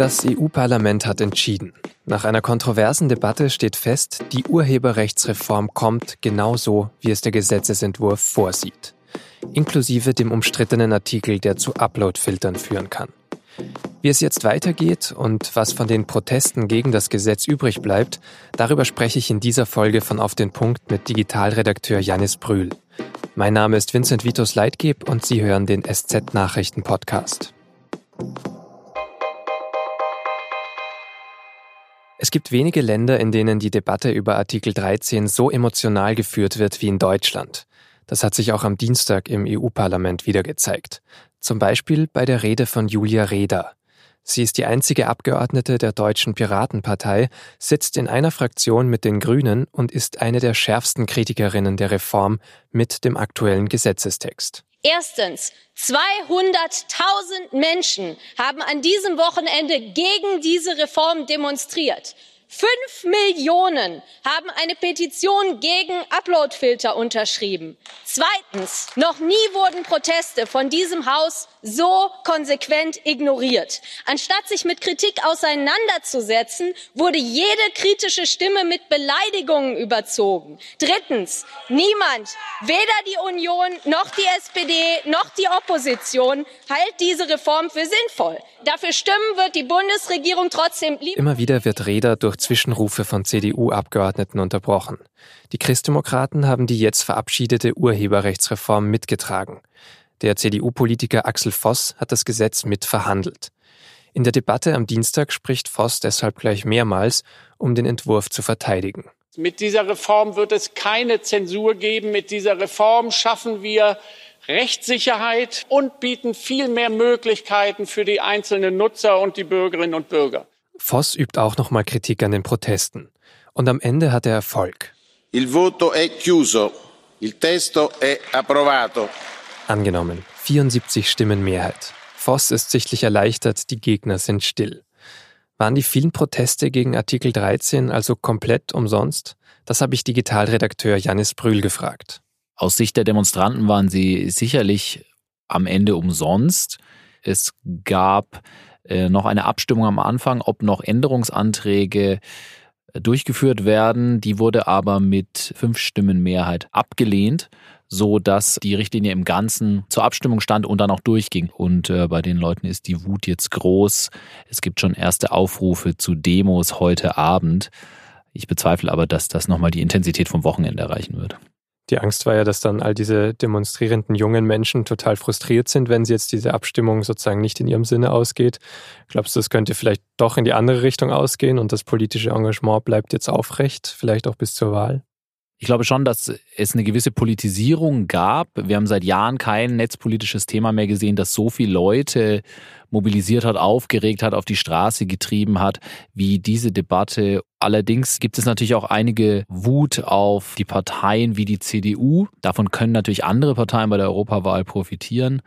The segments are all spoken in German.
Das EU-Parlament hat entschieden. Nach einer kontroversen Debatte steht fest, die Urheberrechtsreform kommt genauso, wie es der Gesetzesentwurf vorsieht. Inklusive dem umstrittenen Artikel, der zu Upload-Filtern führen kann. Wie es jetzt weitergeht und was von den Protesten gegen das Gesetz übrig bleibt, darüber spreche ich in dieser Folge von Auf den Punkt mit Digitalredakteur Janis Brühl. Mein Name ist Vincent Vitus Leitgeb und Sie hören den SZ-Nachrichten-Podcast. Es gibt wenige Länder, in denen die Debatte über Artikel 13 so emotional geführt wird wie in Deutschland. Das hat sich auch am Dienstag im EU-Parlament wieder gezeigt. Zum Beispiel bei der Rede von Julia Reda. Sie ist die einzige Abgeordnete der Deutschen Piratenpartei, sitzt in einer Fraktion mit den Grünen und ist eine der schärfsten Kritikerinnen der Reform mit dem aktuellen Gesetzestext. Erstens, 200.000 Menschen haben an diesem Wochenende gegen diese Reform demonstriert. Fünf Millionen haben eine Petition gegen Uploadfilter unterschrieben. Zweitens, noch nie wurden Proteste von diesem Haus so konsequent ignoriert. Anstatt sich mit Kritik auseinanderzusetzen, wurde jede kritische Stimme mit Beleidigungen überzogen. Drittens, niemand, weder die Union noch die SPD noch die Opposition, hält diese Reform für sinnvoll. Dafür stimmen wird die Bundesregierung trotzdem. Immer wieder wird Reda durch Zwischenrufe von CDU-Abgeordneten unterbrochen. Die Christdemokraten haben die jetzt verabschiedete Urheberrechtsreform mitgetragen. Der CDU-Politiker Axel Voss hat das Gesetz mit verhandelt. In der Debatte am Dienstag spricht Voss deshalb gleich mehrmals, um den Entwurf zu verteidigen. Mit dieser Reform wird es keine Zensur geben. Mit dieser Reform schaffen wir Rechtssicherheit und bieten viel mehr Möglichkeiten für die einzelnen Nutzer und die Bürgerinnen und Bürger. Voss übt auch nochmal Kritik an den Protesten. Und am Ende hat er Erfolg. Il voto è chiuso. Il testo è approvato. Angenommen. 74 Stimmen Mehrheit. Voss ist sichtlich erleichtert, die Gegner sind still. Waren die vielen Proteste gegen Artikel 13 also komplett umsonst? Das habe ich Digitalredakteur Janis Brühl gefragt. Aus Sicht der Demonstranten waren sie sicherlich am Ende umsonst. Es gab äh, noch eine Abstimmung am Anfang, ob noch Änderungsanträge äh, durchgeführt werden. Die wurde aber mit fünf Stimmen Mehrheit abgelehnt so dass die Richtlinie im Ganzen zur Abstimmung stand und dann auch durchging. Und äh, bei den Leuten ist die Wut jetzt groß. Es gibt schon erste Aufrufe zu Demos heute Abend. Ich bezweifle aber, dass das nochmal die Intensität vom Wochenende erreichen wird. Die Angst war ja, dass dann all diese demonstrierenden jungen Menschen total frustriert sind, wenn sie jetzt diese Abstimmung sozusagen nicht in ihrem Sinne ausgeht. Glaubst du, es könnte vielleicht doch in die andere Richtung ausgehen und das politische Engagement bleibt jetzt aufrecht, vielleicht auch bis zur Wahl? Ich glaube schon, dass es eine gewisse Politisierung gab. Wir haben seit Jahren kein netzpolitisches Thema mehr gesehen, das so viele Leute mobilisiert hat, aufgeregt hat, auf die Straße getrieben hat, wie diese Debatte. Allerdings gibt es natürlich auch einige Wut auf die Parteien wie die CDU. Davon können natürlich andere Parteien bei der Europawahl profitieren.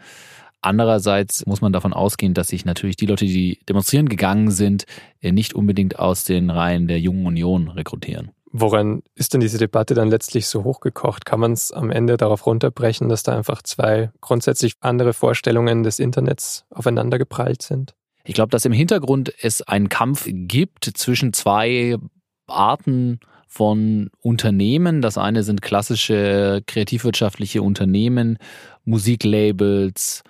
Andererseits muss man davon ausgehen, dass sich natürlich die Leute, die demonstrieren gegangen sind, nicht unbedingt aus den Reihen der Jungen Union rekrutieren. Woran ist denn diese Debatte dann letztlich so hochgekocht? Kann man es am Ende darauf runterbrechen, dass da einfach zwei grundsätzlich andere Vorstellungen des Internets aufeinander geprallt sind? Ich glaube, dass im Hintergrund es einen Kampf gibt zwischen zwei Arten von Unternehmen. Das eine sind klassische kreativwirtschaftliche Unternehmen, Musiklabels,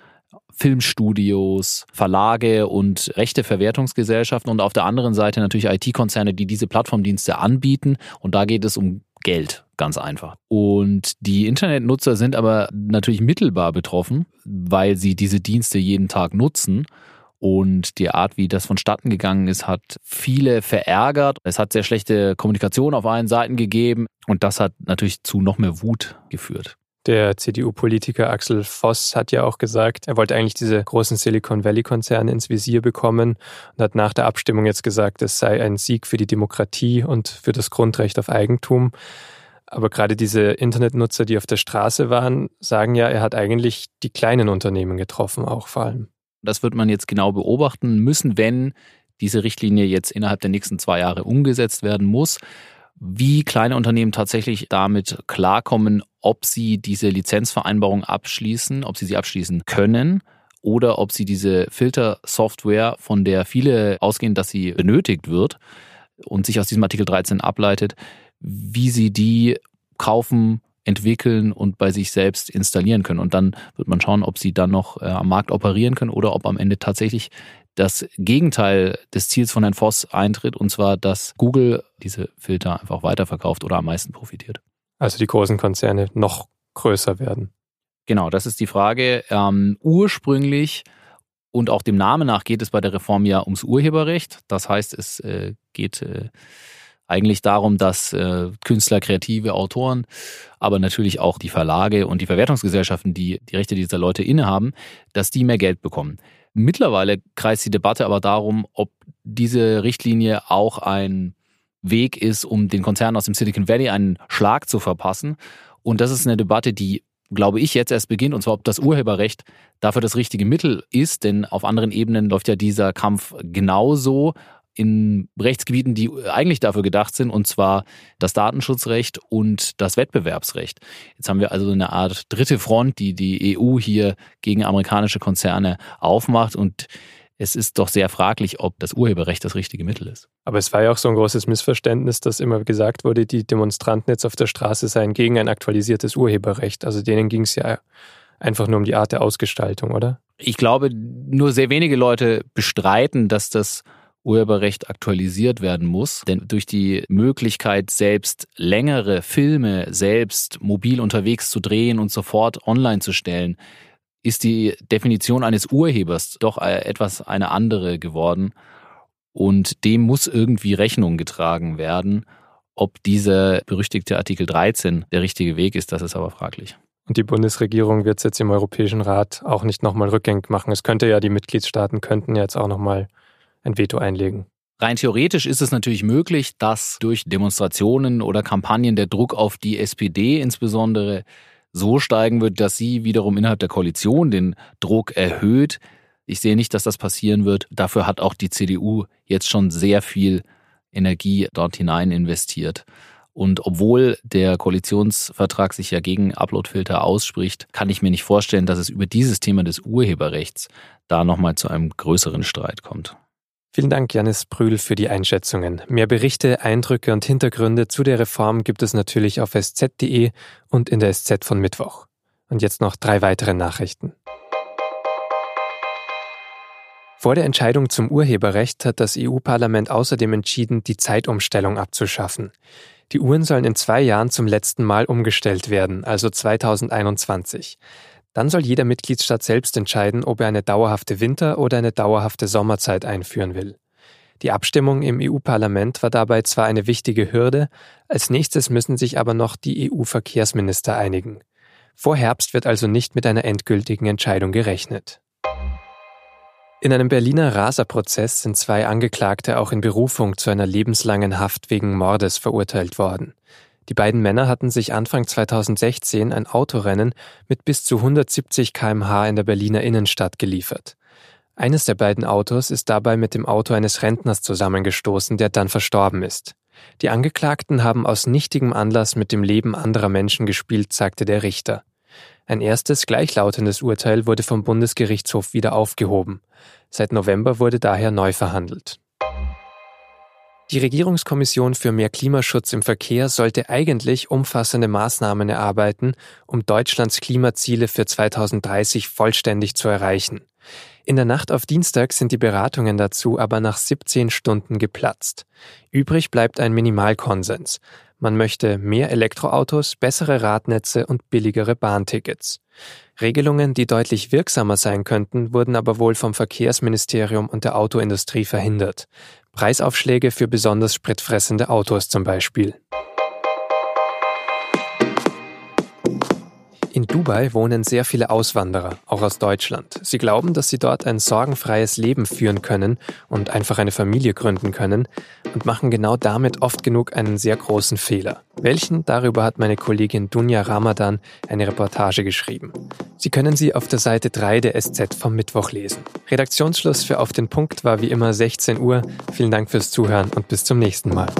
Filmstudios, Verlage und Rechteverwertungsgesellschaften und auf der anderen Seite natürlich IT-Konzerne, die diese Plattformdienste anbieten. Und da geht es um Geld, ganz einfach. Und die Internetnutzer sind aber natürlich mittelbar betroffen, weil sie diese Dienste jeden Tag nutzen. Und die Art, wie das vonstatten gegangen ist, hat viele verärgert. Es hat sehr schlechte Kommunikation auf allen Seiten gegeben. Und das hat natürlich zu noch mehr Wut geführt. Der CDU-Politiker Axel Voss hat ja auch gesagt, er wollte eigentlich diese großen Silicon Valley-Konzerne ins Visier bekommen und hat nach der Abstimmung jetzt gesagt, es sei ein Sieg für die Demokratie und für das Grundrecht auf Eigentum. Aber gerade diese Internetnutzer, die auf der Straße waren, sagen ja, er hat eigentlich die kleinen Unternehmen getroffen, auch vor allem. Das wird man jetzt genau beobachten müssen, wenn diese Richtlinie jetzt innerhalb der nächsten zwei Jahre umgesetzt werden muss wie kleine Unternehmen tatsächlich damit klarkommen, ob sie diese Lizenzvereinbarung abschließen, ob sie sie abschließen können oder ob sie diese Filtersoftware, von der viele ausgehen, dass sie benötigt wird und sich aus diesem Artikel 13 ableitet, wie sie die kaufen, entwickeln und bei sich selbst installieren können. Und dann wird man schauen, ob sie dann noch äh, am Markt operieren können oder ob am Ende tatsächlich das Gegenteil des Ziels von Herrn Voss eintritt, und zwar, dass Google diese Filter einfach weiterverkauft oder am meisten profitiert. Also die großen Konzerne noch größer werden. Genau, das ist die Frage. Ähm, ursprünglich und auch dem Namen nach geht es bei der Reform ja ums Urheberrecht. Das heißt, es äh, geht äh, eigentlich darum, dass äh, Künstler, kreative Autoren, aber natürlich auch die Verlage und die Verwertungsgesellschaften, die die Rechte dieser Leute innehaben, dass die mehr Geld bekommen. Mittlerweile kreist die Debatte aber darum, ob diese Richtlinie auch ein Weg ist, um den Konzernen aus dem Silicon Valley einen Schlag zu verpassen. Und das ist eine Debatte, die, glaube ich, jetzt erst beginnt, und zwar ob das Urheberrecht dafür das richtige Mittel ist, denn auf anderen Ebenen läuft ja dieser Kampf genauso in Rechtsgebieten, die eigentlich dafür gedacht sind, und zwar das Datenschutzrecht und das Wettbewerbsrecht. Jetzt haben wir also eine Art dritte Front, die die EU hier gegen amerikanische Konzerne aufmacht und es ist doch sehr fraglich, ob das Urheberrecht das richtige Mittel ist. Aber es war ja auch so ein großes Missverständnis, dass immer gesagt wurde, die Demonstranten jetzt auf der Straße seien gegen ein aktualisiertes Urheberrecht. Also denen ging es ja einfach nur um die Art der Ausgestaltung, oder? Ich glaube, nur sehr wenige Leute bestreiten, dass das Urheberrecht aktualisiert werden muss. Denn durch die Möglichkeit, selbst längere Filme selbst mobil unterwegs zu drehen und sofort online zu stellen, ist die Definition eines Urhebers doch äh, etwas eine andere geworden. Und dem muss irgendwie Rechnung getragen werden. Ob dieser berüchtigte Artikel 13 der richtige Weg ist, das ist aber fraglich. Und die Bundesregierung wird es jetzt im Europäischen Rat auch nicht nochmal rückgängig machen. Es könnte ja, die Mitgliedstaaten könnten jetzt auch nochmal ein Veto einlegen. Rein theoretisch ist es natürlich möglich, dass durch Demonstrationen oder Kampagnen der Druck auf die SPD insbesondere so steigen wird, dass sie wiederum innerhalb der Koalition den Druck erhöht. Ich sehe nicht, dass das passieren wird. Dafür hat auch die CDU jetzt schon sehr viel Energie dort hinein investiert. Und obwohl der Koalitionsvertrag sich ja gegen Uploadfilter ausspricht, kann ich mir nicht vorstellen, dass es über dieses Thema des Urheberrechts da nochmal zu einem größeren Streit kommt. Vielen Dank, Janis Brühl, für die Einschätzungen. Mehr Berichte, Eindrücke und Hintergründe zu der Reform gibt es natürlich auf sz.de und in der SZ von Mittwoch. Und jetzt noch drei weitere Nachrichten. Vor der Entscheidung zum Urheberrecht hat das EU-Parlament außerdem entschieden, die Zeitumstellung abzuschaffen. Die Uhren sollen in zwei Jahren zum letzten Mal umgestellt werden, also 2021. Dann soll jeder Mitgliedstaat selbst entscheiden, ob er eine dauerhafte Winter- oder eine dauerhafte Sommerzeit einführen will. Die Abstimmung im EU-Parlament war dabei zwar eine wichtige Hürde, als nächstes müssen sich aber noch die EU-Verkehrsminister einigen. Vor Herbst wird also nicht mit einer endgültigen Entscheidung gerechnet. In einem Berliner Raserprozess sind zwei Angeklagte auch in Berufung zu einer lebenslangen Haft wegen Mordes verurteilt worden. Die beiden Männer hatten sich Anfang 2016 ein Autorennen mit bis zu 170 kmh in der Berliner Innenstadt geliefert. Eines der beiden Autos ist dabei mit dem Auto eines Rentners zusammengestoßen, der dann verstorben ist. Die Angeklagten haben aus nichtigem Anlass mit dem Leben anderer Menschen gespielt, sagte der Richter. Ein erstes gleichlautendes Urteil wurde vom Bundesgerichtshof wieder aufgehoben. Seit November wurde daher neu verhandelt. Die Regierungskommission für mehr Klimaschutz im Verkehr sollte eigentlich umfassende Maßnahmen erarbeiten, um Deutschlands Klimaziele für 2030 vollständig zu erreichen. In der Nacht auf Dienstag sind die Beratungen dazu aber nach 17 Stunden geplatzt. Übrig bleibt ein Minimalkonsens. Man möchte mehr Elektroautos, bessere Radnetze und billigere Bahntickets. Regelungen, die deutlich wirksamer sein könnten, wurden aber wohl vom Verkehrsministerium und der Autoindustrie verhindert. Preisaufschläge für besonders spritfressende Autos zum Beispiel. In Dubai wohnen sehr viele Auswanderer, auch aus Deutschland. Sie glauben, dass sie dort ein sorgenfreies Leben führen können und einfach eine Familie gründen können und machen genau damit oft genug einen sehr großen Fehler. Welchen? Darüber hat meine Kollegin Dunja Ramadan eine Reportage geschrieben. Sie können sie auf der Seite 3 der SZ vom Mittwoch lesen. Redaktionsschluss für Auf den Punkt war wie immer 16 Uhr. Vielen Dank fürs Zuhören und bis zum nächsten Mal.